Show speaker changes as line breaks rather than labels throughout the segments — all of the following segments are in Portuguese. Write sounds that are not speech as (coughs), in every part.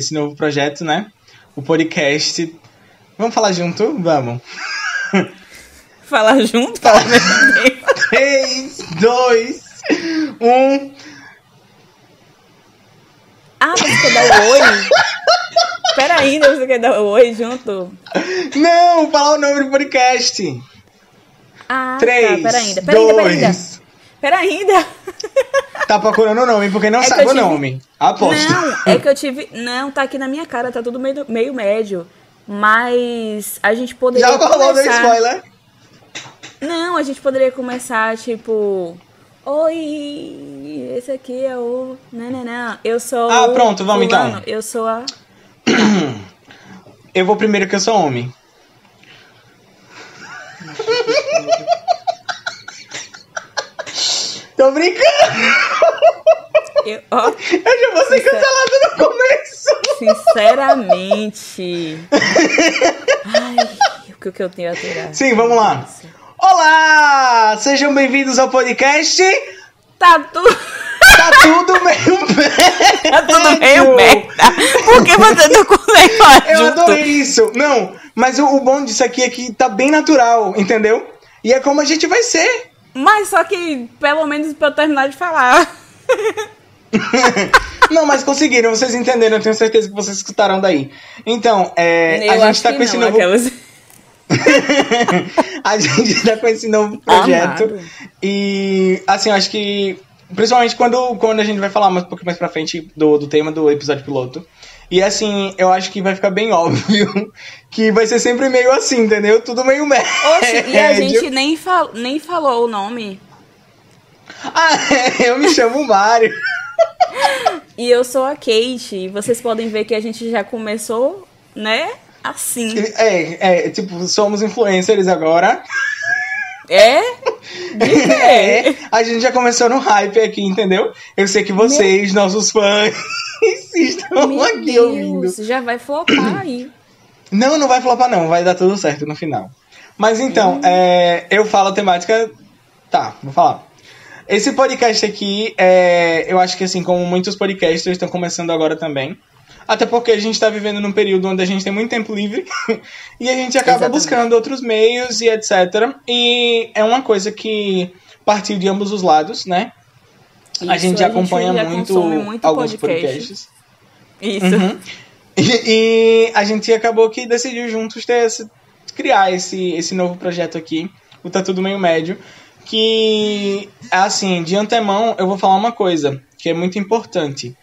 esse novo projeto, né? O podcast. Vamos falar junto? Vamos. (laughs)
Falar junto? Fala mesmo tempo.
3, 2, 1.
Ah, você quer dar o oi? Pera ainda, você quer dar o oi junto?
Não, falar o nome do podcast.
Ah,
3,
tá, pera ainda. Pera ainda, pera ainda.
2.
Pera ainda. (laughs)
Tá procurando o nome porque não
É
sabe o
tive-
nome. Aposto.
Não, é que eu tive. Não, tá aqui na minha cara, tá tudo meio, meio médio. Mas a gente poderia.
Já rolou
começar...
spoiler.
Não, a gente poderia começar, tipo. Oi, esse aqui é o. Não, não, não. Eu sou.
Ah, pronto, vamos então.
Eu sou a. (clears throat)
Eu vou primeiro que eu sou homem. Tô brincando!
Eu, ó,
Eu já vou ser
Sincero.
cancelado no começo!
sinceramente. Ai, o que, eu tenho a tirar?
Sim, vamos lá. Olá! Sejam bem-vindos ao podcast.
Tá tudo.
Tá tudo meio merda.
Tá tudo meio merda. Por que você não leva
Eu
junto?
adorei isso. Não, mas o, o bom disso aqui é que tá bem natural, entendeu? E é como a gente vai ser.
Mas só que, pelo menos pra eu terminar de falar. (laughs)
Não, mas conseguiram, vocês entenderam, eu tenho certeza que vocês escutaram daí. Então, é, a gente tá com esse
não,
novo.
aquelas- (laughs)
a gente tá com esse novo (laughs) projeto.
Amado.
E assim, eu acho que. Principalmente quando, quando a gente vai falar mais, um pouco mais pra frente do, do tema do episódio piloto. E assim, eu acho que vai ficar bem (laughs) óbvio que vai ser sempre meio assim, entendeu? Tudo meio médio.
Oxe, e a gente nem, fal... nem falou o nome.
Ah, eu me chamo Mário.
E eu sou a Kate. E vocês podem ver que a gente já começou, né? Assim.
É, é, tipo, somos influencers agora.
É? (laughs) Quê?
É, a gente já começou no hype aqui, entendeu? Eu sei que vocês, nossos fãs, estão
Meu (laughs)
aqui
Deus,
ouvindo.
já vai flopar aí.
Não, não vai flopar não, vai dar tudo certo no final. Mas então,
Hum.
é, eu falo a temática. Tá, vou falar. Esse podcast aqui, é, eu acho que assim, como muitos podcasts estão começando agora também. Até porque a gente está vivendo num período onde a gente tem muito tempo livre (laughs) e a gente acaba
Exatamente.
buscando outros meios e etc. E é uma coisa que partiu de ambos os lados, né? A
Isso,
gente acompanha
já
muito,
consome muito
alguns
podcast.
podcasts.
Isso.
Uhum. E, e a gente acabou que decidiu juntos ter esse- criar esse, esse novo projeto aqui, o Tá Tudo Meio Médio, que, assim, de antemão eu vou falar uma coisa que é muito importante.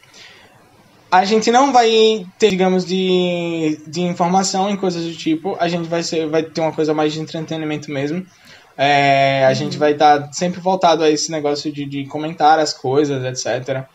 A gente não vai ter, digamos, de, de informação em coisas do tipo, a gente vai, ser, vai ter uma coisa mais de entretenimento mesmo. É, a gente vai estar sempre voltado a esse negócio de, de comentar as coisas, etc.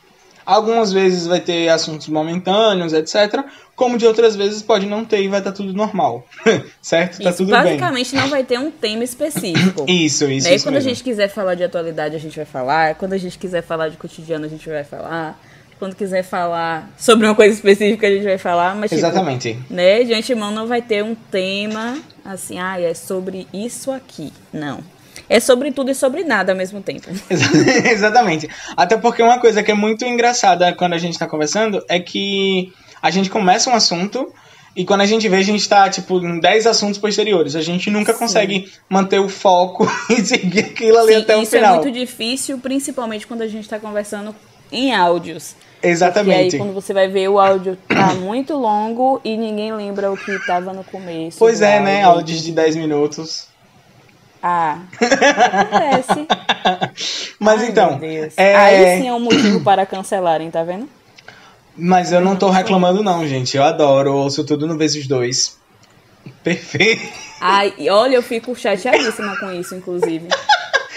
Algumas vezes vai ter assuntos momentâneos, etc. Como de outras vezes pode não ter e vai estar tudo normal. (laughs) certo? Tá
Isso,
tudo bem.
basicamente não vai ter um tema específico. (coughs)
Isso, isso,
Né?
isso
Quando a
mesmo.
gente quiser falar de atualidade, a gente vai falar. Quando a gente quiser falar de cotidiano, a gente vai falar. Quando quiser falar sobre uma coisa específica, a gente vai falar. Mas, tipo,
Exatamente.
né, de antemão não vai ter um tema assim, ah, é sobre isso aqui. Não. É sobre tudo e sobre nada ao mesmo tempo.
Exa- (laughs) Exatamente. Até porque uma coisa que é muito engraçada quando a gente tá conversando é que a gente começa um assunto e quando a gente vê, a gente tá, tipo, em 10 assuntos posteriores. A gente nunca
Sim.
consegue manter o foco (laughs) e seguir aquilo ali
Sim,
até o
isso
final.
é muito difícil, principalmente quando a gente tá conversando em áudios.
Exatamente.
aí quando você vai ver o áudio tá muito longo e ninguém lembra o que tava no começo.
Pois é, né?
áudio.
Áudios de 10 minutos.
Ah, acontece. (laughs)
Mas
Ai,
então, é...
Aí sim é um motivo para cancelarem, tá vendo?
Mas eu não tô reclamando não, gente. Eu adoro, eu ouço tudo no vezes dois. (laughs) Perfeito.
Ai, e olha, eu fico chateadíssima com isso, inclusive.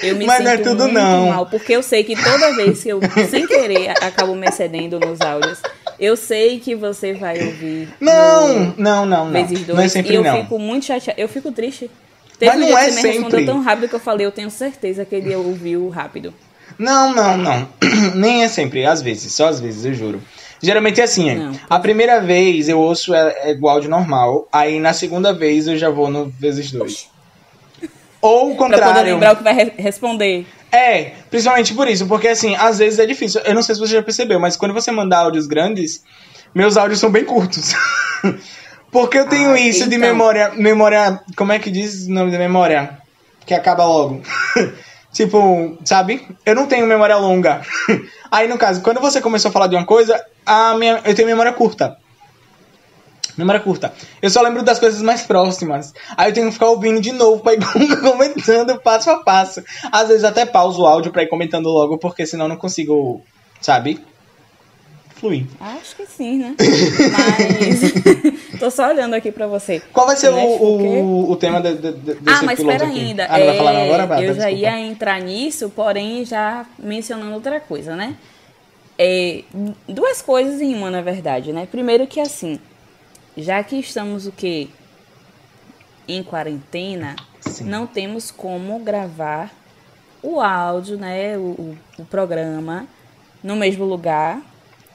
Eu me
Mas
sinto
não é tudo
muito
não.
mal, porque eu sei que toda vez que eu, sem querer, acabo me excedendo nos áudios, eu sei que você vai ouvir.
Não, não, não, não.
vezes dois.
Não é sempre
e eu
não.
fico muito chateada. Eu fico triste. Teve
Mas
um
não é
que você me
sempre.
respondeu tão rápido que eu falei, eu tenho certeza que ele ouviu rápido.
Não, não, não. (clears throat) Nem é sempre, às vezes, só às vezes, eu juro. Geralmente é assim, a primeira vez eu ouço é, é o áudio normal, aí na segunda vez eu já vou no vezes dois. Ou o
Pra poder
contrário.
lembrar o que vai re- responder.
É, principalmente por isso, porque assim, às vezes é difícil. Eu não sei se você já percebeu, mas quando você manda áudios grandes, meus áudios são bem curtos. (laughs) Porque eu tenho
Ah,
isso de
então.
memória. Memória. Como é que diz o nome da memória? Que acaba logo. (laughs) tipo, sabe? Eu não tenho memória longa. (laughs) Aí, no caso, quando você começou a falar de uma coisa, a minha, eu tenho memória curta. Memória curta. Eu só lembro das coisas mais próximas. Aí eu tenho que ficar ouvindo de novo pra ir (laughs) comentando passo a passo. Às vezes até pauso o áudio pra ir comentando logo, porque senão eu não consigo, sabe? Fluir.
Acho que sim, né? Mas. (laughs) Tô só olhando aqui pra você.
Qual vai ser o,
com o
o, tema de, de, de- desse
Ah, mas espera ainda.
Ah, não vai
É,
falar não agora? Bárbara?
eu já
Desculpa.
ia entrar nisso, porém já mencionando outra coisa, né? É, duas coisas em uma, na verdade, né? Primeiro que assim, já que estamos o quê? Em quarentena,
Sim.
não temos como gravar o áudio, né? O, o, programa no mesmo lugar,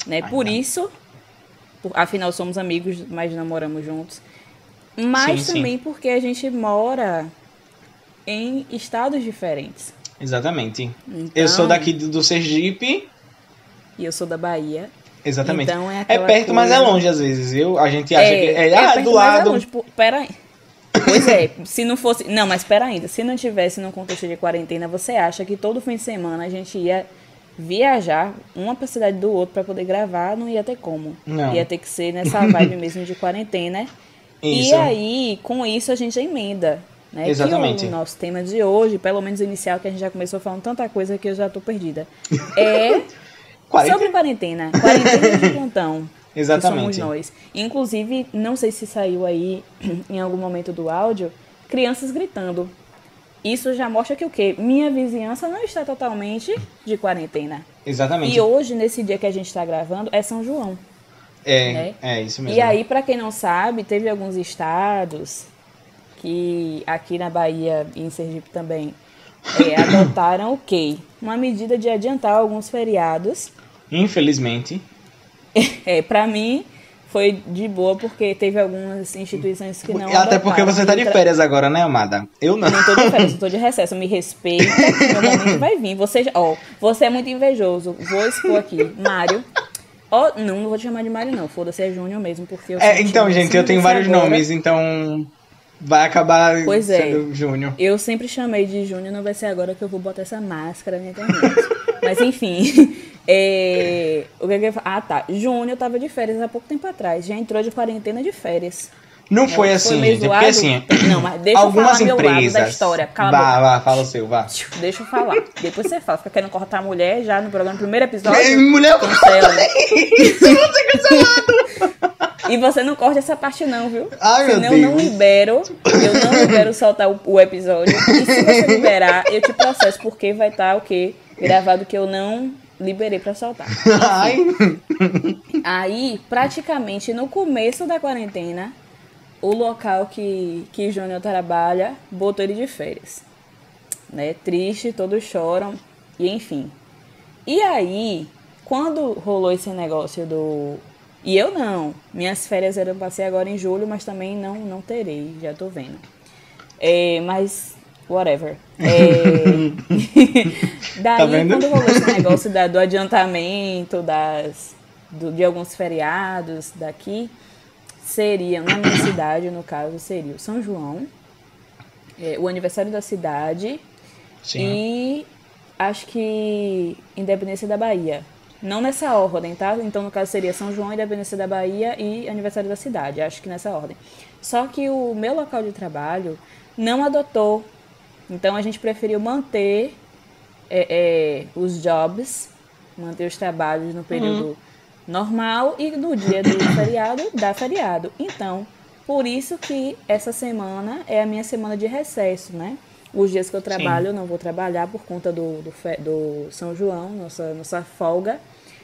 né? Por
Ainda.
isso, afinal somos amigos, mas namoramos juntos. Mas
Sim, sim.
também porque a gente mora em estados diferentes.
Exatamente.
Então,
Eu sou daqui do, do Sergipe.
E eu sou da Bahia.
Exatamente.
Então é
é perto, mas é
coisa-
longe às vezes, viu? A gente acha que é,
é
ah,
perto,
do
é
lado.
longe. Pô, Pera. Pois é, se não fosse. Não, mas pera ainda. Se não tivesse no contexto de quarentena, você acha que todo fim de semana a gente ia viajar uma pra cidade do outro pra poder gravar? Não ia ter como.
Não.
Ia ter que ser nessa vibe (laughs) mesmo de quarentena.
Isso.
E aí, com isso, a gente emenda. Né?
Exatamente.
Que o nosso tema de hoje, pelo menos inicial, que a gente já começou falando tanta coisa que eu já tô perdida. (laughs) É
40?
sobre quarentena. Quarentena de (laughs) plantão.
Exatamente.
Somos nós. Inclusive, não sei se saiu aí (clears throat) em algum momento do áudio, crianças gritando. Isso já mostra que o quê? Minha vizinhança não está totalmente de quarentena.
Exatamente.
E hoje, nesse dia que a gente está gravando, é São João.
é,
né?
é isso mesmo.
E aí, para quem não sabe, teve alguns estados que aqui na Bahia e em Sergipe também é, (coughs) adotaram o quê? Uma medida de adiantar alguns feriados.
Infelizmente.
É, para mim foi de boa porque teve algumas instituições que não
Até porque você tá de
outra-
férias agora, né, amada? Eu não.
Não tô de férias, eu tô de (laughs) recesso. Me respeita, meu momento vai vir. Você, ó, você é muito invejoso. Vou expor aqui. Mário. Ó, não, não vou te chamar de Mário, não. Foda-se, é Júnior mesmo, porque eu
É, então, gente, eu tenho vários
agora.
nomes, então vai acabar
Pois é.
sendo Júnior.
Eu sempre chamei de Júnior, não vai ser agora que eu vou botar essa máscara na internet. (laughs) Mas enfim. É, o que, que eu? Ah, tá. Júnior tava de férias há pouco tempo atrás. Já entrou de quarentena de férias.
Não foi
Foi
assim,
meio
gente. é Porque assim. (coughs)
Não, mas deixa eu
algumas
falar meu lado da
empresas.
história. Cala
vá, vá, fala o seu, vá.
Deixa eu falar. Depois você fala. Fica querendo cortar a mulher já no programa, no primeiro episódio.
Mulher,
Cancela. (laughs) E você não corta essa parte não, viu?
Ai, meu
Senão eu não
Deus.
libero. Eu não libero soltar o, o episódio. E se você liberar, eu te processo, porque vai estar o quê? Gravado que eu não liberei pra soltar. (laughs)
Ai.
Aí, praticamente no começo da quarentena, o local que, que Júnior trabalha botou ele de férias. Né? Triste, todos choram, e enfim. E aí, quando rolou esse negócio do. E eu não. Minhas férias eram pra ser agora em julho, mas também não, não terei, já tô vendo. É, mas, whatever. (laughs) É... Daí,
Tá vendo?
quando rolou esse negócio da- do adiantamento das, do- de alguns feriados daqui, seria, na minha cidade, no caso, seria o São João, é, o aniversário da cidade
Sim.
e acho que Independência da Bahia. Não nessa ordem, tá? Então, no caso, seria São João, Independência da Bahia e aniversário da cidade. Acho que nessa ordem. Só que o meu local de trabalho não adotou. Então, a gente preferiu manter é, é, os jobs, manter os trabalhos no período normal e no dia do (coughs) feriado, dá feriado. Então, por isso que essa semana é a minha semana de recesso, né? Os dias que eu trabalho, eu não vou trabalhar por conta do, do, do São João, nossa, nossa folga.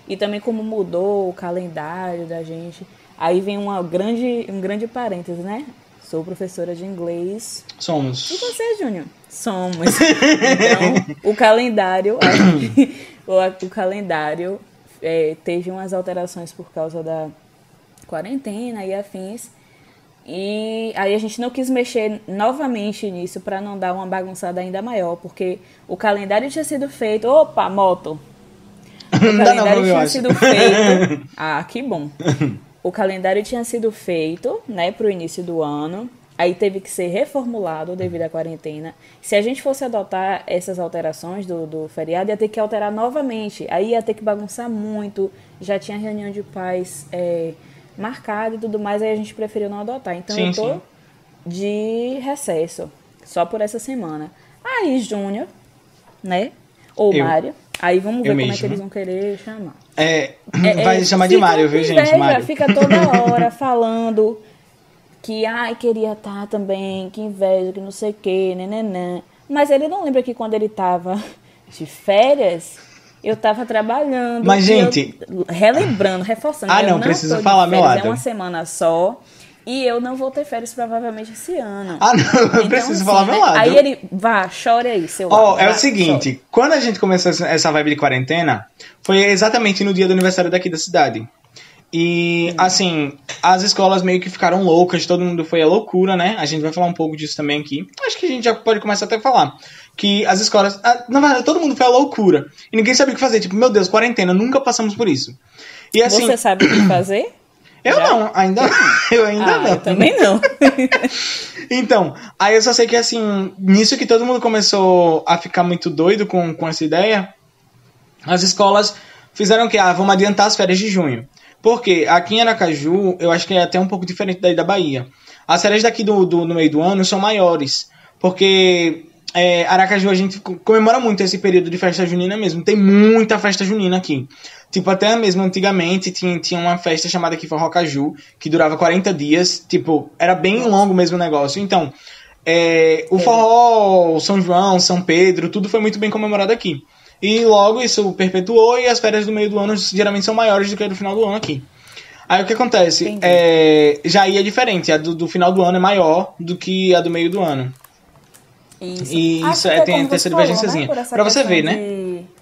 E também como mudou o calendário da gente. Aí vem uma grande, um grande parêntese, né? Sou professora de inglês e
Somos.
você, Júnior? Somos. Então, o calendário, (coughs) o, o calendário é, teve umas alterações por causa da quarentena e afins. E aí a gente não quis mexer novamente nisso para não dar uma bagunçada ainda maior, porque o calendário tinha sido feito. Opa, moto! O (laughs)
Não dá não,
calendário
eu
tinha sido feito. (laughs) Ah, que bom. (laughs) o calendário tinha sido feito, né, para o início do ano. Aí teve que ser reformulado devido à quarentena. Se a gente fosse adotar essas alterações do, do feriado, ia ter que alterar novamente. Aí ia ter que bagunçar muito. Já tinha reunião de pais é, marcada e tudo mais. Aí a gente preferiu não adotar. Então
Sim,
eu tô
sim.
de recesso. Só por essa semana. Aí, Júnior, né? Ou
Eu.
Mário. Aí vamos ver
Eu
como é
mesmo.
que eles vão querer chamar.
É,
É,
vai
é,
chamar de Mário, viu, gente? Mário.
Fica toda (laughs) hora falando que, ai, queria estar também, que inveja, que não sei o que, nenenã. Mas ele não lembra que quando ele tava de férias, eu tava trabalhando.
Mas,
e eu-
gente-
relembrando, reforçando.
Ah,
eu
não, preciso falar meu
férias,
lado.
É uma semana só. E eu não vou ter férias provavelmente esse ano.
Ah, não, eu
Então,
preciso
assim,
falar meu
né,
lado.
Aí ele, vá, chore aí, seu
Ó,
lado,
é o seguinte, quando a gente começou essa- vibe de quarentena, foi exatamente no dia do aniversário daqui da cidade. E, assim, as escolas meio que ficaram loucas, todo mundo foi a loucura, né? A gente vai falar um pouco disso também aqui. Acho que a gente já pode começar até a falar. Que as escolas. Na verdade, todo mundo foi a loucura. E ninguém sabia o que fazer. Tipo, meu Deus, quarentena, nunca passamos por isso. E assim.
Você sabe o que fazer?
Eu
já?
não, ainda, (laughs) eu ainda
ah,
não.
eu também não. (laughs)
Então, aí eu só sei que assim, nisso que todo mundo começou a ficar muito doido com, com essa ideia, as escolas fizeram que, ah, vamos adiantar as férias de junho. Porque aqui em Aracaju, eu acho que é até um pouco diferente daí da Bahia. As férias daqui do, do, no meio do ano são maiores. Porque é, Aracaju a gente co- comemora muito esse período de festa junina mesmo. Tem muita festa junina aqui. Tipo, até mesmo antigamente tinha, tinha uma festa chamada aqui Forrocaju, que durava 40 dias. Tipo, era bem longo mesmo o negócio. Então, é, o forró, o São João, São Pedro, tudo foi muito bem comemorado aqui. E logo isso perpetuou e as férias do meio do ano geralmente são maiores do que a do final do ano aqui. Aí o que acontece? É, já aí é diferente, a do, do final do ano é maior do que a do meio do ano.
Isso.
E
Acho
isso é- tem- tem
você
essa divergênciazinha.
Essa
Pra você ver, né?
de-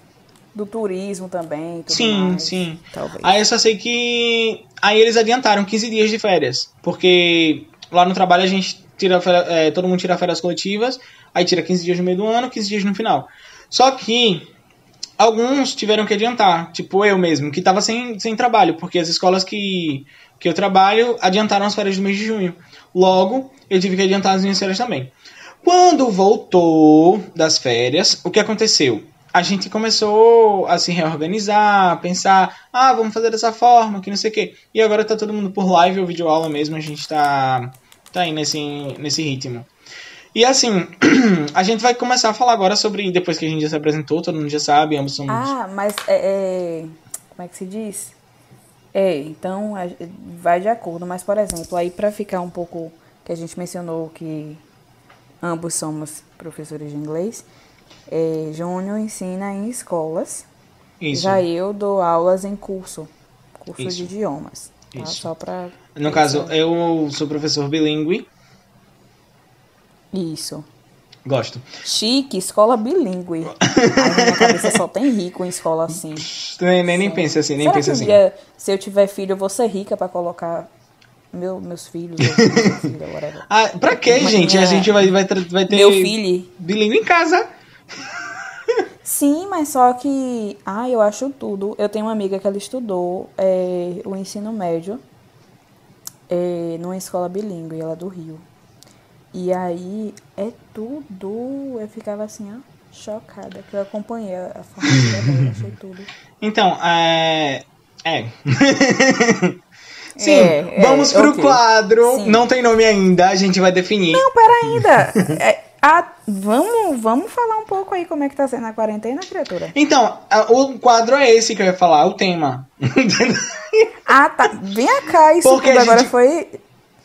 Do turismo também. Tudo
Sim,
mais,
sim.
Talvez.
Aí eu só sei que. Aí eles adiantaram 15 dias de férias. Porque lá no trabalho a gente tira é, todo mundo tira férias coletivas, aí tira 15 dias no meio do ano, 15 dias no final. Só que alguns tiveram que adiantar, tipo eu mesmo, que tava sem, sem trabalho, porque as escolas que, que eu trabalho adiantaram as férias do mês de junho. Logo, eu tive que adiantar as minhas férias também. Quando voltou das férias, o que aconteceu? A gente começou a se reorganizar, a pensar, ah, vamos fazer dessa forma, que não sei o quê. E agora tá todo mundo por live ou videoaula mesmo, a gente tá, tá aí nesse, nesse ritmo. E assim, (clears throat) a gente vai começar a falar agora sobre, depois que a gente já se apresentou, todo mundo já sabe, ambos somos...
Ah, mas é, é- Como é que se diz? É, então vai de acordo. Mas, por exemplo, aí para ficar um pouco. Que a gente mencionou que ambos somos professores de inglês. É, Júnior ensina em escolas.
Isso.
Já eu dou aulas em curso. Curso
Isso.
de idiomas. Tá?
Isso.
Só pra.
No caso, eu sou professor bilíngue,
Isso.
gosto.
Chique, escola bilíngue. (laughs) Aí na minha cabeça só tem rico em escola assim.
Nem, nem, nem pense assim, nem
Será um
assim.
dia, se eu tiver filho, eu vou ser rica pra colocar meu, meus filhos, minha filha, whatever. (laughs)
Ah, pra quê,
Mas
gente? A
minha-
gente vai, vai, vai ter
Meu filho?
bilíngue em casa.
Sim, mas só que. Ah, eu acho tudo. Eu tenho uma amiga que ela estudou é, o ensino médio é, numa escola bilíngue, ela é do Rio. E aí é tudo. Eu ficava assim, ó, chocada, que eu acompanhei a formatura dela, achei tudo. (laughs)
Então, é. É. (laughs) Sim,
É, é,
vamos pro
ok.
quadro.
Sim.
Não tem nome ainda, a gente vai definir.
Não, pera ainda. (laughs) É, ah, vamos, vamos falar um pouco aí como é que tá sendo a quarentena, criatura.
Então, a- o quadro é esse que eu ia falar, o tema. (laughs)
Ah, tá. Vem cá, isso
Porque
tudo
a
agora
gente-
foi.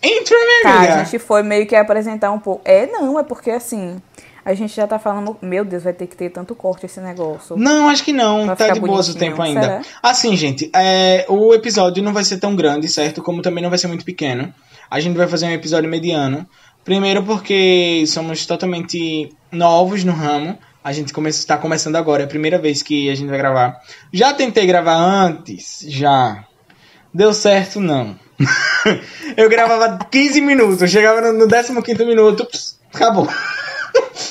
Entra, minha
Tá,
amiga.
a gente foi meio que apresentar um pouco. É, não, é porque assim. A gente já tá falando. Meu Deus, vai ter que ter tanto corte esse negócio.
Não, acho que não.
Vai
tá de boas o tempo ainda.
será?
Assim, gente, é, o episódio não vai ser tão grande, certo? Como também não vai ser muito pequeno. A gente vai fazer um episódio mediano. Primeiro porque somos totalmente novos no ramo. A gente está começando agora, é a primeira vez que a gente vai gravar. Já tentei gravar antes, já. Deu certo, não. (laughs) Eu gravava 15 minutos, chegava no, no 15 minuto, pss, acabou. (laughs)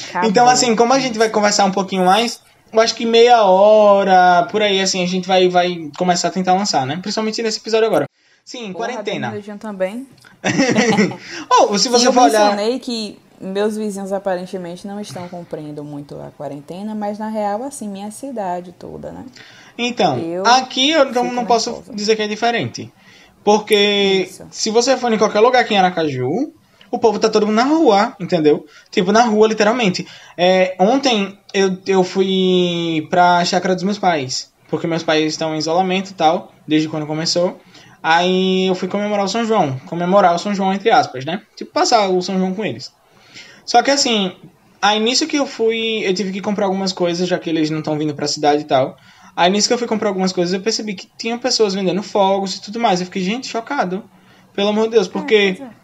Acabou.
Então, assim, como a gente vai conversar um pouquinho mais, eu acho que meia hora, por aí, assim, a gente vai, vai começar a tentar lançar, né? Principalmente nesse episódio agora. Sim,
Porra,
quarentena.
Também. (laughs)
Ou se você
E eu
for olhar.
mencionei que meus vizinhos aparentemente não estão cumprindo muito a quarentena, mas na real, assim, minha cidade toda, né?
Então,
Eu
aqui eu não, não posso dizer que é diferente. Porque
Isso.
se você for em qualquer lugar aqui em Aracaju, o povo tá todo mundo na rua, entendeu? Tipo, na rua, literalmente. É, ontem eu, eu fui pra chácara dos meus pais. Porque meus pais estão em isolamento e tal, desde quando começou. Aí eu fui comemorar o São João. Comemorar o São João, entre aspas, né? Tipo, passar o São João com eles. Só que assim, aí nisso que eu fui, eu tive que comprar algumas coisas, já que eles não estão vindo pra cidade e tal. Aí nisso que eu fui comprar algumas coisas, eu percebi que tinha pessoas vendendo fogos e tudo mais. Eu fiquei, gente, chocado. Pelo amor de Deus, porque.
É, pois é.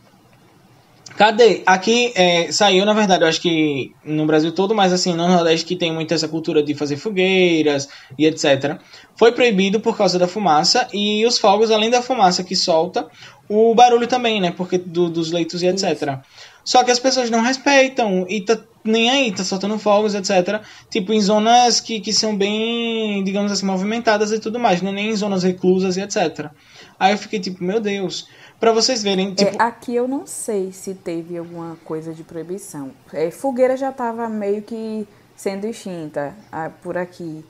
Cadê? Aqui é, saiu, na verdade, eu acho que no Brasil todo, mas assim, no Nordeste que tem muito essa cultura de fazer fogueiras e etc. Foi proibido por causa da fumaça e os fogos, além da fumaça que solta, o barulho também, né? Porque do- dos leitos e etc. Só que as pessoas não respeitam e tá nem aí, tá soltando fogos, etc. Tipo, em zonas que, que são bem, digamos assim, movimentadas e tudo mais, não é nem em zonas reclusas e etc. Aí eu fiquei tipo, meu Deus. Pra vocês verem, tipo,
É, aqui eu não sei se teve alguma coisa de proibição. É, fogueira já estava meio que sendo extinta ah, por aqui.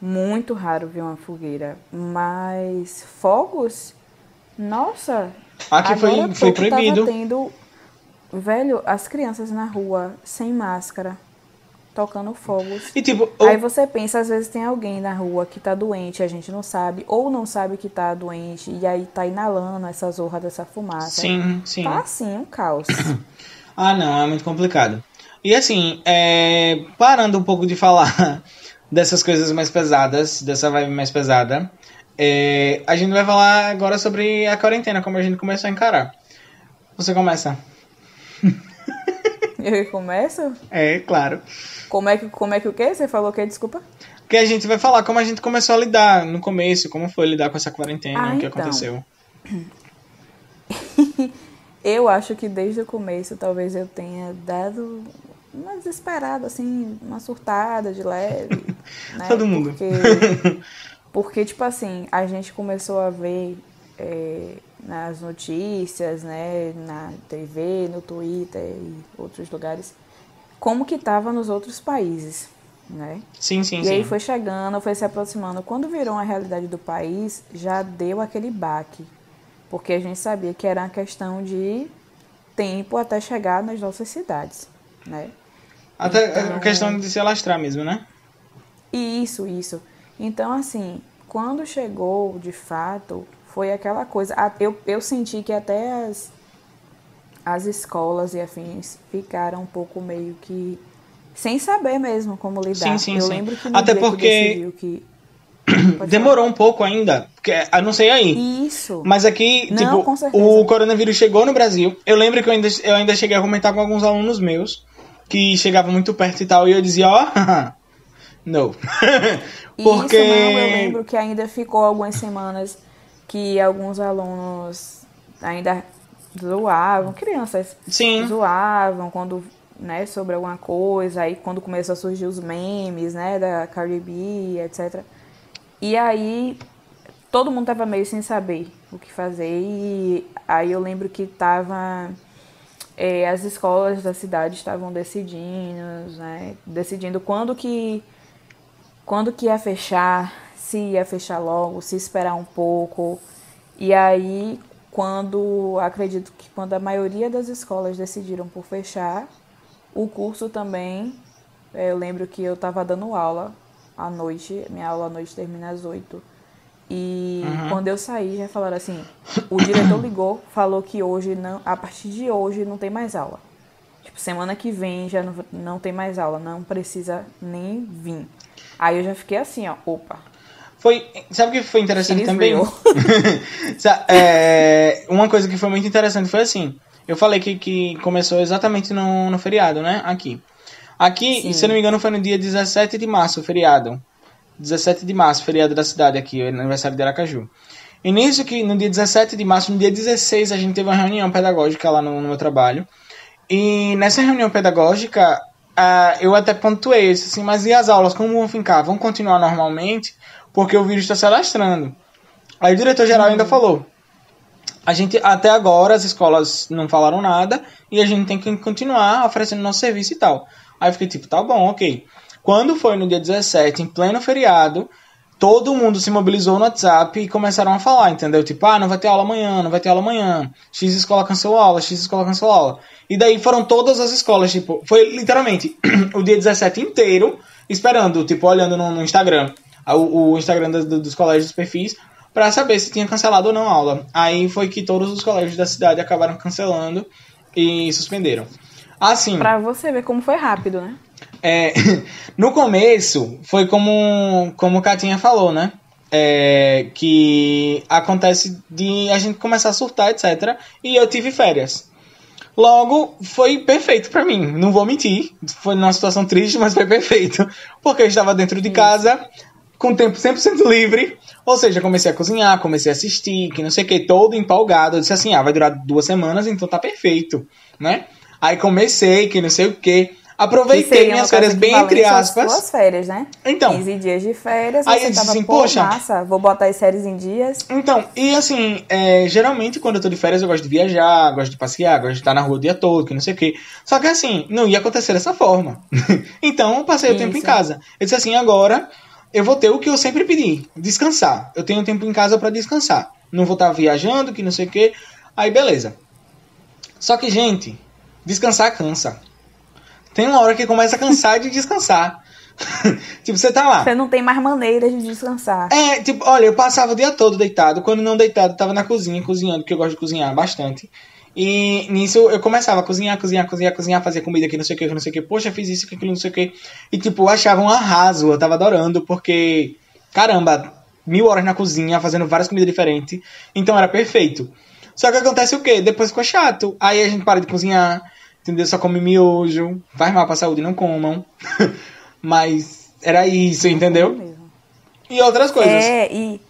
Muito raro ver uma fogueira. Mas fogos, nossa.
Aqui foi- foi proibido.
Tava tendo, velho, as crianças na rua sem máscara, tocando fogos.
e tipo,
Aí você pensa, às vezes tem alguém na rua que tá doente, a gente não sabe, ou não sabe que tá doente, e aí tá inalando essa zorra dessa fumaça.
Sim, sim.
Tá assim, um caos. (coughs)
Ah, não, é muito complicado. E assim, é, parando um pouco de falar (laughs) dessas coisas mais pesadas, dessa vibe mais pesada, é, a gente vai falar agora sobre a quarentena, como a gente começou a encarar. Você começa? (laughs) (laughs)
Eu começo?
É, claro.
Como é que, como é que o quê? Você falou o quê? Desculpa?
Que a gente vai falar como a gente começou a lidar no começo, como foi lidar com essa quarentena,
Ah,
o que
então.
aconteceu. (laughs)
Eu acho que desde o começo talvez eu tenha dado uma desesperada, assim, uma surtada de leve. (laughs) né?
Todo mundo.
Porque, porque, tipo assim, a gente começou a ver é, nas notícias, né, na TV, no Twitter e outros lugares, como que tava nos outros países, né?
Sim, sim,
E
sim.
aí foi chegando, foi se aproximando. Quando virou uma realidade do país, já deu aquele baque. Porque a gente sabia que era uma questão de tempo até chegar nas nossas cidades, né?
Até a
Então-
questão de se alastrar mesmo, né?
Isso, isso. Então, assim, quando chegou, de fato, foi aquela coisa. Eu, eu senti que até as, as escolas e afins ficaram um pouco meio que sem saber mesmo como lidar.
Sim, sim,
eu
sim.
lembro que
Até porque
que
Demorou um pouco ainda, porque, eu não sei aí.
falar. Isso.
Mas aqui,
Não,
tipo, o coronavírus chegou no Brasil. Eu lembro que eu ainda, eu ainda cheguei a comentar com alguns alunos meus que chegavam muito perto e tal, e eu dizia, ó, (laughs) não. (laughs) Porque.
Isso não, eu lembro que ainda ficou algumas semanas que alguns alunos ainda zoavam, crianças
Sim.
zoavam quando, né, sobre alguma coisa, aí quando começou a surgir os memes, né, da Cardi B, etc. E aí todo mundo tava meio sem saber o que fazer e aí eu lembro que tava é, as escolas da cidade estavam decidindo, né, decidindo quando que quando que ia fechar, se ia fechar logo, se esperar um pouco. E aí, quando acredito que quando a maioria das escolas decidiram por fechar, o curso também, eh, eu lembro que eu estava dando aula à noite, minha aula à noite termina às 8. E quando eu saí, já falaram assim, o diretor ligou, falou que hoje não, a partir de hoje não tem mais aula. Tipo, semana que vem já não, não tem mais aula, não precisa nem vir. Aí eu já fiquei assim, ó, opa.
Foi. Sabe o que foi interessante
is
também? (laughs) é, uma coisa que foi muito interessante foi assim. Eu falei que, que começou exatamente no, no feriado, né? Aqui. Aqui,
Sim.
se eu não me engano, foi no dia 17 de março, o feriado. 17 de março, feriado da cidade aqui, aniversário de Aracaju. E nisso que no dia 17 de março, no dia 16, a gente teve uma reunião pedagógica lá no, no meu trabalho. E nessa reunião pedagógica, ah, eu até pontuei disse assim, mas e as aulas, como vão ficar? Vão continuar normalmente? Porque o vírus está se alastrando. Aí o diretor-geral ainda falou, a gente até agora as escolas não falaram nada e a gente tem que continuar oferecendo nosso serviço e tal. Aí eu fiquei tipo, tá bom, ok. Quando foi no dia 17, em pleno feriado, todo mundo se mobilizou no WhatsApp e começaram a falar, entendeu? Tipo, ah, não vai ter aula amanhã, não vai ter aula amanhã. X escola cancelou aula, X escola cancelou aula. E daí foram todas as escolas, tipo, foi literalmente (clears throat) o dia 17 inteiro esperando, tipo, olhando no, no Instagram, o, o Instagram dos, dos colégios dos perfis, para saber se tinha cancelado ou não a aula. Aí foi que todos os colégios da cidade acabaram cancelando e suspenderam. Assim.
Pra você ver como foi rápido, né?
É, (laughs) no começo, foi como, como Katinha falou, né? É, que acontece de a gente começar a surtar, etc. E eu tive férias. Logo, foi perfeito para mim, não vou mentir. Foi numa situação triste, mas foi perfeito. (laughs) Porque eu estava dentro de casa, com tempo 100% livre. Ou seja, comecei a cozinhar, comecei a assistir, que não sei o que, todo empolgado. Eu disse assim: ah, vai durar duas semanas, então tá perfeito, né? Aí comecei, que não sei o que. Aproveitei minhas férias bem entre aspas.
Duas férias, né?
Então.
15 dias de férias.
Aí
você
eu disse
tava,
assim, poxa.
massa, vou botar as séries em dias.
Então, e assim, é, geralmente quando eu tô de férias eu gosto de viajar, gosto de passear, gosto de estar na rua o dia todo, que não sei o quê. Só que assim, não ia acontecer dessa forma. (laughs) então eu passei o tempo em
Isso.
casa. Eu disse assim, agora eu vou ter o que eu sempre pedi, descansar. Eu tenho tempo em casa para descansar. Não vou estar viajando, que não sei o quê. Aí beleza. Só que, gente, descansar cansa. Tem uma hora que começa a cansar de descansar. (laughs) tipo, você tá lá.
Você não tem mais maneiras de descansar.
É, tipo, olha, eu passava o dia todo deitado. Quando não deitado, tava na cozinha cozinhando, porque eu gosto de cozinhar bastante. E nisso eu começava a cozinhar, cozinhar, cozinhar, cozinhar, fazer comida que não sei o que, não sei o que. Poxa, fiz isso, que aquilo, não sei o que. E tipo, eu achava um arraso, eu tava adorando, porque, caramba, mil horas na cozinha, fazendo várias comidas diferentes. Então era perfeito. Só que acontece o quê? Depois ficou chato. Aí a gente para de cozinhar, entendeu? Só come miojo, faz mal pra saúde, não comam. (laughs) Mas era isso, entendeu? E outras coisas.
É, e,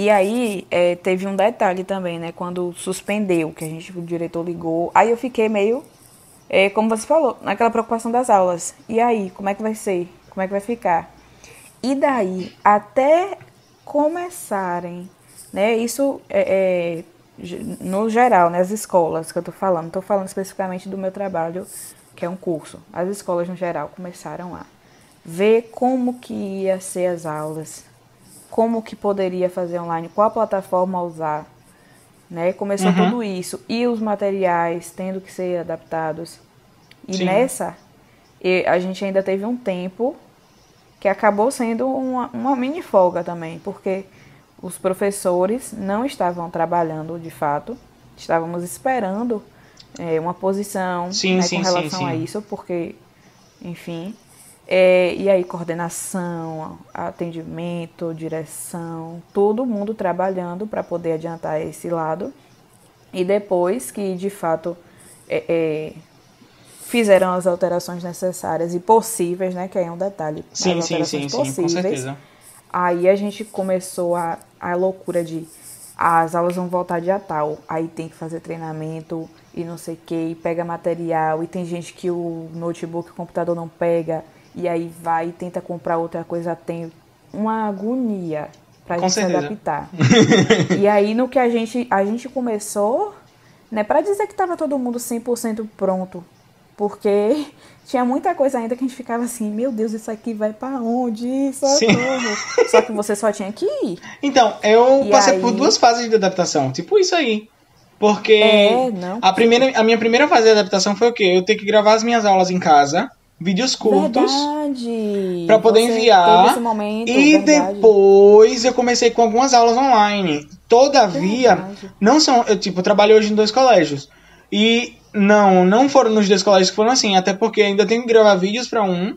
e aí é, teve um detalhe também, né? Quando suspendeu, que a gente, o diretor ligou. Aí eu fiquei meio, é, como você falou, naquela preocupação das aulas. E aí, como é que vai ser? Como é que vai ficar? E daí, até começarem, né? Isso é, é, no geral, né? As escolas que eu tô falando. Tô falando especificamente do meu trabalho, que é um curso. As escolas no geral começaram a ver como que ia ser as aulas, como que poderia fazer online, qual plataforma usar, né? Começou
Uhum.
tudo isso e os materiais tendo que ser adaptados. E
Sim.
nessa a gente ainda teve um tempo que acabou sendo uma, uma mini folga também, porque os professores não estavam trabalhando de fato, estávamos esperando é, uma posição
Sim,
né,
sim,
com
sim,
relação a
sim.
isso, porque, enfim. É, e aí, coordenação, atendimento, direção, todo mundo trabalhando para poder adiantar esse lado. E depois que, de fato, é, é, fizeram as alterações necessárias e possíveis, né? Que aí é um detalhe.
Sim,
as
sim, sim,
alterações
sim, com
possíveis.
certeza.
Aí a gente começou a, a loucura de "Ah, as aulas vão voltar dia tal, aí tem que fazer treinamento e não sei o que, e pega material, e tem gente que o notebook, o computador não pega, e aí vai e tenta comprar outra coisa, tem uma agonia pra
Com
gente se
certeza.
adaptar. (laughs) e aí no que a gente, a gente começou, né, pra dizer que tava todo mundo 100% pronto, porque (laughs) tinha muita coisa ainda que a gente ficava assim, meu Deus, isso aqui vai pra onde? Socorro. Só que você só tinha que ir.
Então, eu
E
passei
aí?
por duas fases de adaptação, tipo isso aí. Porque
É, não.
a, primeira, a minha primeira fase de adaptação foi o quê? Eu ter que gravar as minhas aulas em casa, vídeos curtos, pra poder
Você
enviar.
momento,
e
verdade.
depois eu comecei com algumas aulas online. Todavia,
Verdade.
não são. Eu, tipo, trabalhei hoje em dois colégios. E não, não foram nos dois colégios que foram assim, até porque ainda tenho que gravar vídeos pra um.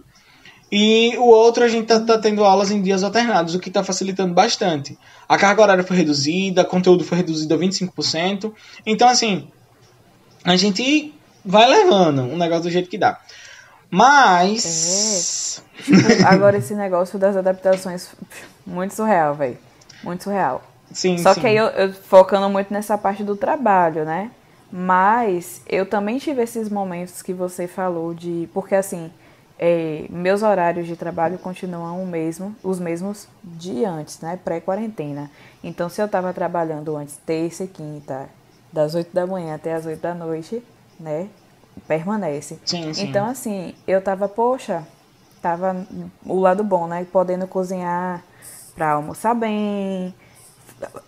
E o outro a gente tá, tá tendo aulas em dias alternados, o que tá facilitando bastante. A carga horária foi reduzida, o conteúdo foi reduzido a 25%. Então, assim, a gente vai levando o negócio do jeito que dá. Mas.
Tipo, agora esse negócio das adaptações, muito surreal, velho. Muito surreal.
Sim,
Só
sim.
que aí eu, eu focando muito nessa parte do trabalho, né? Mas eu também tive esses momentos que você falou de. Porque assim, é, meus horários de trabalho continuam o mesmo, os mesmos de antes, né? Pré-quarentena. Então, se eu estava trabalhando antes, terça e quinta, das 8 da manhã até as 8 da noite, né? Permanece.
Sim, sim.
Então, assim, eu tava, poxa, tava o lado bom, né? Podendo cozinhar pra almoçar bem.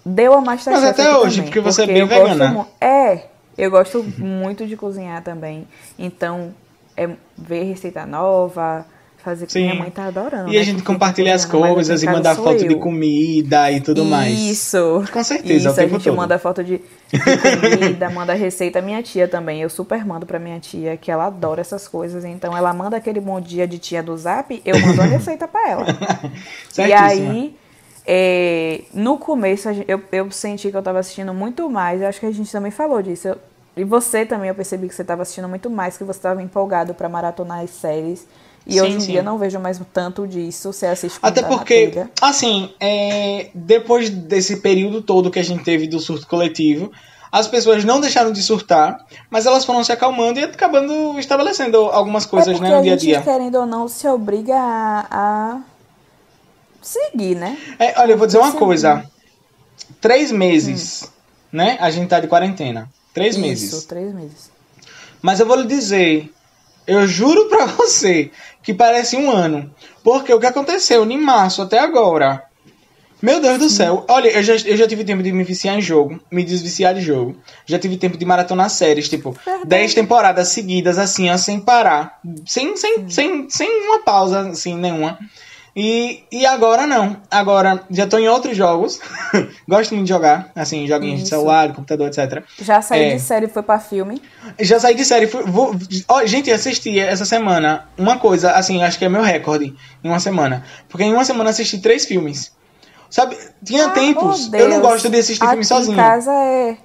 Deu a mais
Mas até hoje,
também,
porque você é bem
gosto
vegana.
mu- É, eu gosto muito de cozinhar também. Então, é ver receita nova, fazer
Sim.
minha mãe tá adorando.
E
né?
a gente
Que
compartilha as coisas e mandar foto de
eu.
comida e tudo mais.
Isso.
Com certeza,
Isso,
o
a gente
todo.
manda foto de, de comida, manda receita. Minha tia também, eu super mando pra minha tia, que ela adora essas coisas. Então ela manda aquele bom dia de tia do zap, eu mando a receita pra ela. (laughs) e aí, é, no começo, eu, eu senti que eu tava assistindo muito mais. Eu acho que a gente também falou disso. Eu- e você também, eu percebi que você tava assistindo muito mais, que você tava empolgado pra maratonar as séries. E
Sim,
hoje em
sim.
dia não vejo mais tanto disso. Você assiste
Até
tá
porque, assim, é, depois desse período todo que a gente teve do surto coletivo, as pessoas não deixaram de surtar, mas elas foram se acalmando e acabando estabelecendo algumas coisas
é
né, no dia a
gente,
dia.
querendo ou não, se obriga a, a seguir, né?
É, olha, eu vou dizer uma
Sim.
coisa. Três meses, né? A gente tá de quarentena. Três meses.
Isso, três meses.
Mas eu vou lhe dizer, eu juro pra você que parece um ano. Porque o que aconteceu em março até agora. Meu Deus do céu. Olha, eu já, eu já tive tempo de me viciar em jogo, me desviciar de jogo. Já tive tempo de maratonar séries, tipo,
Verdade.
10 temporadas seguidas, assim, ó, sem parar. Sem, sem, sem, sem uma pausa, assim, nenhuma. E, e agora não. Agora já tô em outros jogos. (laughs) Gosto muito de jogar, assim, joguinhos de celular, computador, etc.
Já saiu
É.
de série e foi pra filme.
Já saí de série. Fui, vou, ó, gente, assisti essa semana uma coisa, assim, acho que é meu recorde em uma semana. Porque em uma semana assisti três filmes. Sabe, tinha
Ah,
tempos.
oh,
eu não gosto de assistir
Aqui
filme sozinho.
em casa é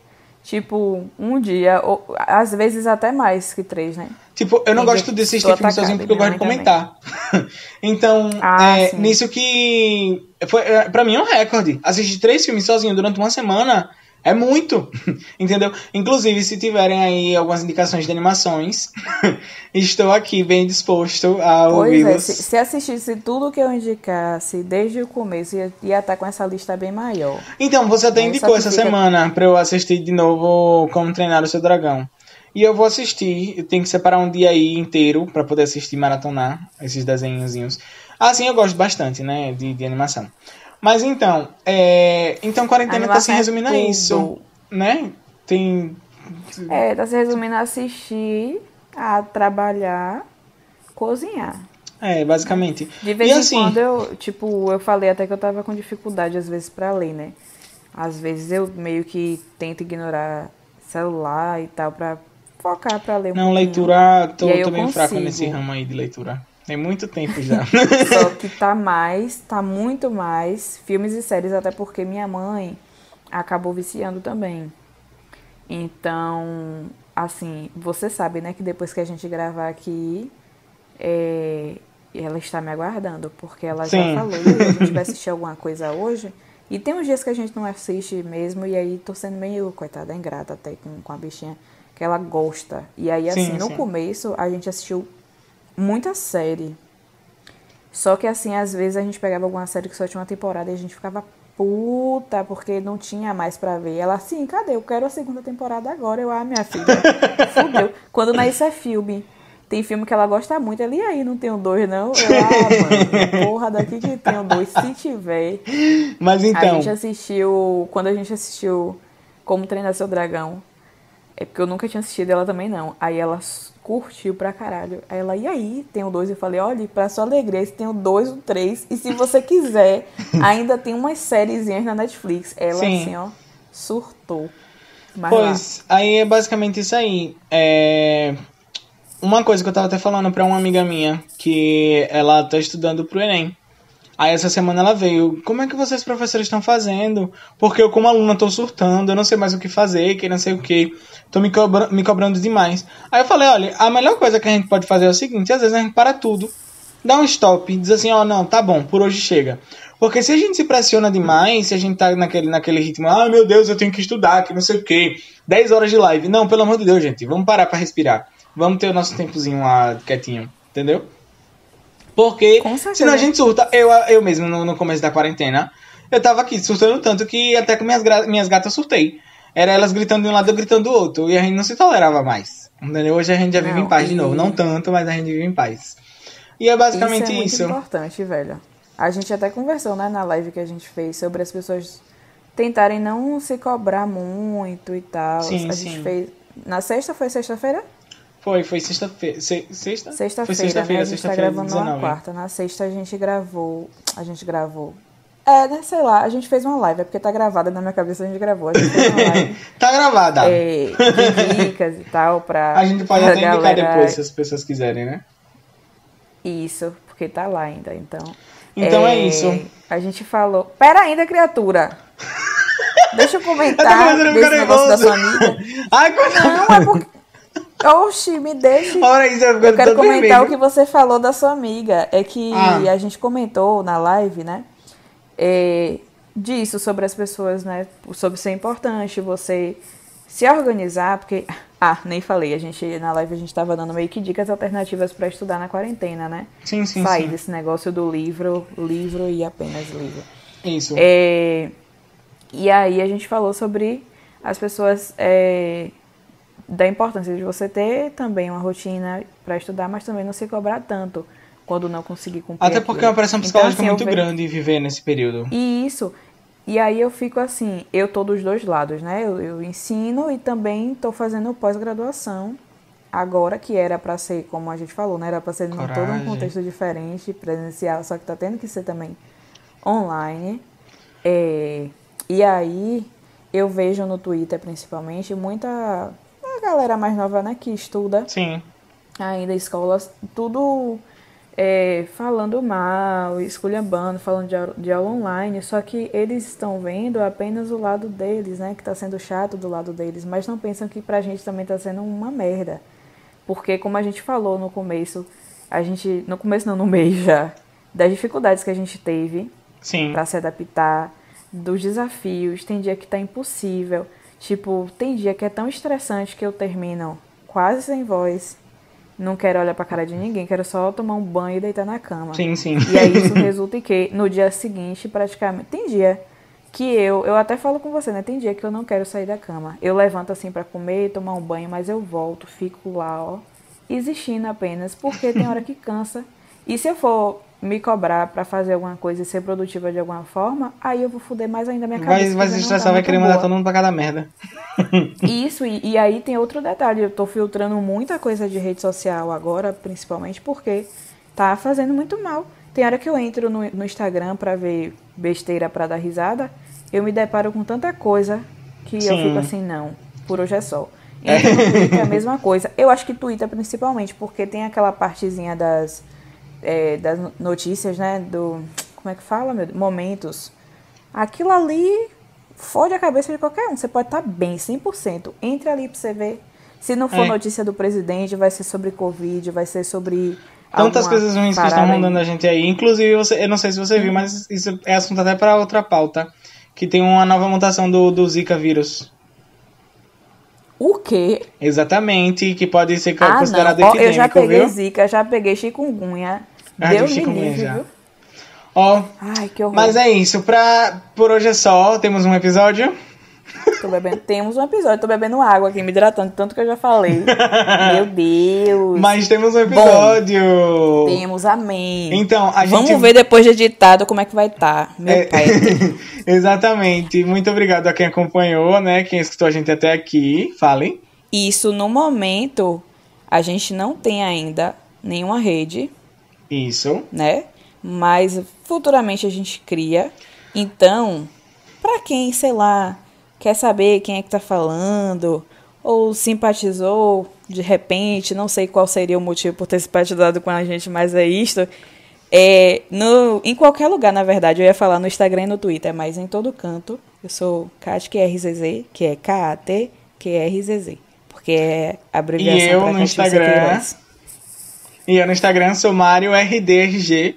tipo um dia, ou às vezes até mais que três, né?
Tipo, eu não
Entendi.
gosto de assistir
Tô
filme
atacada,
sozinho porque eu gosto de
mãe
comentar. (laughs) então,
Ah,
é, nisso que. Foi, é, pra mim é um recorde. Assistir três filmes sozinho durante uma semana é muito. (laughs) Entendeu? Inclusive, se tiverem aí algumas indicações de animações, (laughs) estou aqui bem disposto a
Pois é, se, se assistisse tudo que eu indicasse desde o começo, ia, ia estar com essa lista bem maior.
Então, você até indicou essa
fica-
semana pra eu assistir de novo Como Treinar o Seu Dragão. E eu vou assistir, eu tenho que separar um dia aí inteiro pra poder assistir maratonar esses desenhozinhos. Assim, eu gosto bastante, né, de, de animação. Mas então, é... então quarentena tá se
é
resumindo a
tudo.
isso, né? Tem
É, tá se resumindo a assistir, a trabalhar, cozinhar.
é, basicamente.
De vez
e
em
assim,
quando eu, tipo, eu falei até que eu tava com dificuldade às vezes pra ler, né? Às vezes eu meio que tento ignorar celular e tal pra focar pra ler um
não,
pouquinho.
leitura, tô, tô bem fraco nesse ramo aí de leitura. Tem muito tempo já. (laughs)
Só que tá mais, tá muito mais filmes e séries, até porque minha mãe acabou viciando também. Então, assim, você sabe, né, que depois que a gente gravar aqui, é, ela está me aguardando, porque ela
Sim.
já falou, "E aí, a gente vai (laughs) assistir alguma coisa hoje? E tem uns dias que a gente não assiste mesmo, e aí tô sendo meio, coitada, ingrata até com, com a bichinha, que ela gosta. E aí, assim,
Sim,
no
sim.
começo, a gente assistiu muita série. Só que assim, às vezes a gente pegava alguma série que só tinha uma temporada e a gente ficava puta, porque não tinha mais pra ver. Ela assim, cadê? Eu quero a segunda temporada agora. Eu, ah, minha filha, (laughs) fudeu. Quando na isso é filme. Tem filme que ela gosta muito. Ela, e aí, não tem o dois, não? Eu, ah, mano, porra, daqui que tem o dois, se tiver.
Mas
A
então,
gente assistiu. Quando a gente assistiu Como Treinar Seu Dragão. É porque eu nunca tinha assistido ela também, não. Aí ela curtiu pra caralho. Aí ela, e aí? Tem o dois? Eu falei, olha, pra sua alegria, esse tem o dois, o três. E se você quiser, (laughs) ainda tem umas sériezinhas na Netflix. Ela,
Sim.
assim, ó, surtou. Mas lá.
Pois, aí é basicamente isso aí. É... Uma coisa que eu tava até falando pra uma amiga minha, que ela tá estudando pro Enem. Aí essa semana ela veio, como é que vocês professores estão fazendo? Porque eu como aluna tô surtando, eu não sei mais o que fazer, que não sei o que, tô me, cobra me cobrando demais. Aí eu falei, olha, a melhor coisa que a gente pode fazer é o seguinte, às vezes a gente para tudo, dá um stop, diz assim, ó, não, tá bom, por hoje chega. Porque se a gente se pressiona demais, se a gente tá naquele, naquele ritmo, ah, meu Deus, eu tenho que estudar, que não sei o que, 10 horas de live. Não, pelo amor de Deus, gente, vamos parar pra respirar. Vamos ter o nosso tempozinho lá quietinho, entendeu? Porque senão a gente surta. Eu, eu mesmo, no, no começo da quarentena, eu tava aqui surtando tanto que até com minhas, minhas gatas surtei. Era elas gritando de um lado, eu gritando do outro. E a gente não se tolerava mais. Entendeu? Hoje a gente já vive
Não,
em paz de
e-
novo. Não tanto, mas a gente vive em paz. E é basicamente
isso é muito
isso.
importante, velho. A gente até conversou, né, na live que a gente fez sobre as pessoas tentarem não se cobrar muito e tal.
Sim,
a
sim.
gente fez. Na sexta foi sexta-feira?
Foi, foi sexta-feira. Se, sexta? Foi
Sexta-feira, né?
sexta-feira,
A gente tá
sexta-feira,
gravando
19.
na quarta. Na sexta a gente gravou. A gente gravou. É, né? Sei lá, a gente fez uma live, é porque tá gravada na minha cabeça, a gente gravou. A gente fez uma live (laughs)
tá gravada.
é, de dicas e tal pra.
a gente pode até indicar
galera-
depois, se as pessoas quiserem, né?
Isso, porque tá lá ainda, então.
Então é isso.
A gente falou. Pera ainda, criatura! (laughs) Deixa eu
Eu tô
comentar
começando a
desse negócio da sua amiga. (laughs)
Ai, quando...
Não, é porque. Oxi, me deixe.
Olha isso, eu,
Eu quero comentar
vermelho.
o que você falou da sua amiga. É que
Ah.
a gente comentou na live, né? é, disso, sobre as pessoas, né? Sobre ser importante você se organizar, porque. (laughs) Ah, nem falei. A gente, na live a gente tava dando meio que dicas alternativas para estudar na quarentena, né?
Sim, sim,
Sair
sim.
desse negócio do livro, livro e apenas livro.
Isso.
É, e aí a gente falou sobre as pessoas é, da importância de você ter também uma rotina para estudar, mas também não se cobrar tanto quando não conseguir cumprir.
Até porque é uma
aquilo.
pressão
Então,
psicológica
assim, eu
muito
vejo-
grande viver nesse período.
E isso. E aí eu fico assim, eu tô dos dois lados, né? Eu, eu ensino e também tô fazendo pós-graduação. Agora que era para ser, como a gente falou, né? Era para ser em todo um contexto diferente, presencial, só que tá tendo que ser também online. É, e aí eu vejo no Twitter principalmente muita a galera mais nova, né, que estuda
Sim.
ainda escolas, tudo é, falando mal, esculhambando, falando de, de aula online, só que eles estão vendo apenas o lado deles, né, que tá sendo chato do lado deles, mas não pensam que pra gente também tá sendo uma merda. Porque como a gente falou no começo, a gente, no começo não, no meio já, das dificuldades que a gente teve,
Sim.
para se adaptar, dos desafios. Tem dia que tá impossível. Tipo, tem dia que é tão estressante que eu termino quase sem voz. Não quero olhar pra cara de ninguém, quero só tomar um banho e deitar na cama.
Sim, sim.
E aí isso (laughs) resulta em que no dia seguinte, praticamente. Tem dia que eu, eu até falo com você, né? Tem dia que eu não quero sair da cama. Eu levanto assim pra comer, tomar um banho, mas eu volto, fico lá, ó, existindo apenas, porque tem hora que cansa. E se eu for me cobrar pra fazer alguma coisa e ser produtiva de alguma forma, aí eu vou foder mais ainda minha cabeça.
Vai, vai
porque
se estressar,
tá
vai querer mandar todo mundo pra cada merda.
Isso, e, e aí tem outro detalhe, eu tô filtrando muita coisa de rede social agora, principalmente porque tá fazendo muito mal. Tem hora que eu entro no, no Instagram pra ver besteira pra dar risada, eu me deparo com tanta coisa que eu
Sim.
fico assim, não, por hoje é só. Entro no Twitter é a mesma coisa. Eu acho que Twitter principalmente, porque tem aquela partezinha das, é, das no- notícias, né, do... Como é que fala, meu? Momentos. Aquilo ali fode a cabeça de qualquer um. Você pode estar bem, 100%. Entre ali pra você ver. Se não for
É.
notícia do presidente, vai ser sobre Covid, vai ser sobre.
Tantas coisas ruins que estão rondando a gente aí. Inclusive, você, eu não sei se você viu, mas isso é assunto até pra outra pauta. Que tem uma nova mutação do, do Zika vírus.
O quê?
Exatamente, que pode ser
Ah,
considerado
não. Ó, eu já peguei
viu?
zika, já peguei chikungunya.
Ah,
Deus me livre,
já.
viu?
Ó,
Ai, que horror.
mas é isso. Pra, por hoje é só. Temos um episódio.
Tô bebendo. Temos um episódio, tô bebendo água aqui, me hidratando, tanto que eu já falei. (laughs) Meu Deus.
Mas temos um episódio.
Temos, amém.
Então, a
Vamos
gente...
ver depois de editado como é que vai estar. Meu
É,
pai. (laughs)
Exatamente. Muito obrigado a quem acompanhou, né? Quem escutou a gente até aqui. Falem.
Isso, no momento, a gente não tem ainda nenhuma rede,
Isso.
né? Mas futuramente a gente cria. Então, pra quem, sei lá, quer saber quem é que tá falando, ou simpatizou de repente, não sei qual seria o motivo por ter simpatizado com a gente, mas é isto. É, no, em qualquer lugar, na verdade, eu ia falar no Instagram e no Twitter, mas em todo canto, eu sou KatQRZZ, que é K-A-T-Q-R-Z-Z, porque é abreviação
E eu
pra
no
Catícia
Instagram.
Queiroz.
E eu no Instagram sou Mário RDRG.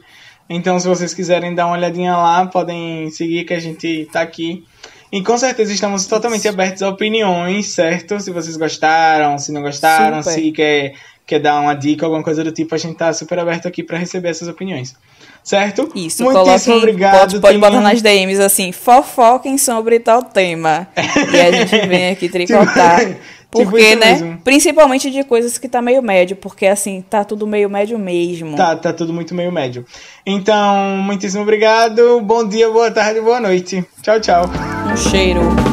Então, se vocês quiserem dar uma olhadinha lá, podem seguir que a gente tá aqui. E com certeza estamos totalmente abertos a opiniões, certo? Se vocês gostaram, se não gostaram,
Super.
se quer quer dar uma dica, alguma coisa do tipo, a gente tá super aberto aqui para receber essas opiniões. Certo?
Isso, Muitíssimo coloquem, obrigado. Pode, pode botar nas DMs assim, fofoquem sobre tal tema. (laughs) e a gente vem aqui tricotar. Porque, tipo né? Mesmo. Principalmente de coisas que tá meio médio, porque assim, tá tudo meio médio mesmo.
Tá, tá tudo muito meio médio. Então, muitíssimo obrigado. Bom dia, boa tarde, boa noite. Tchau, tchau.
Um cheiro.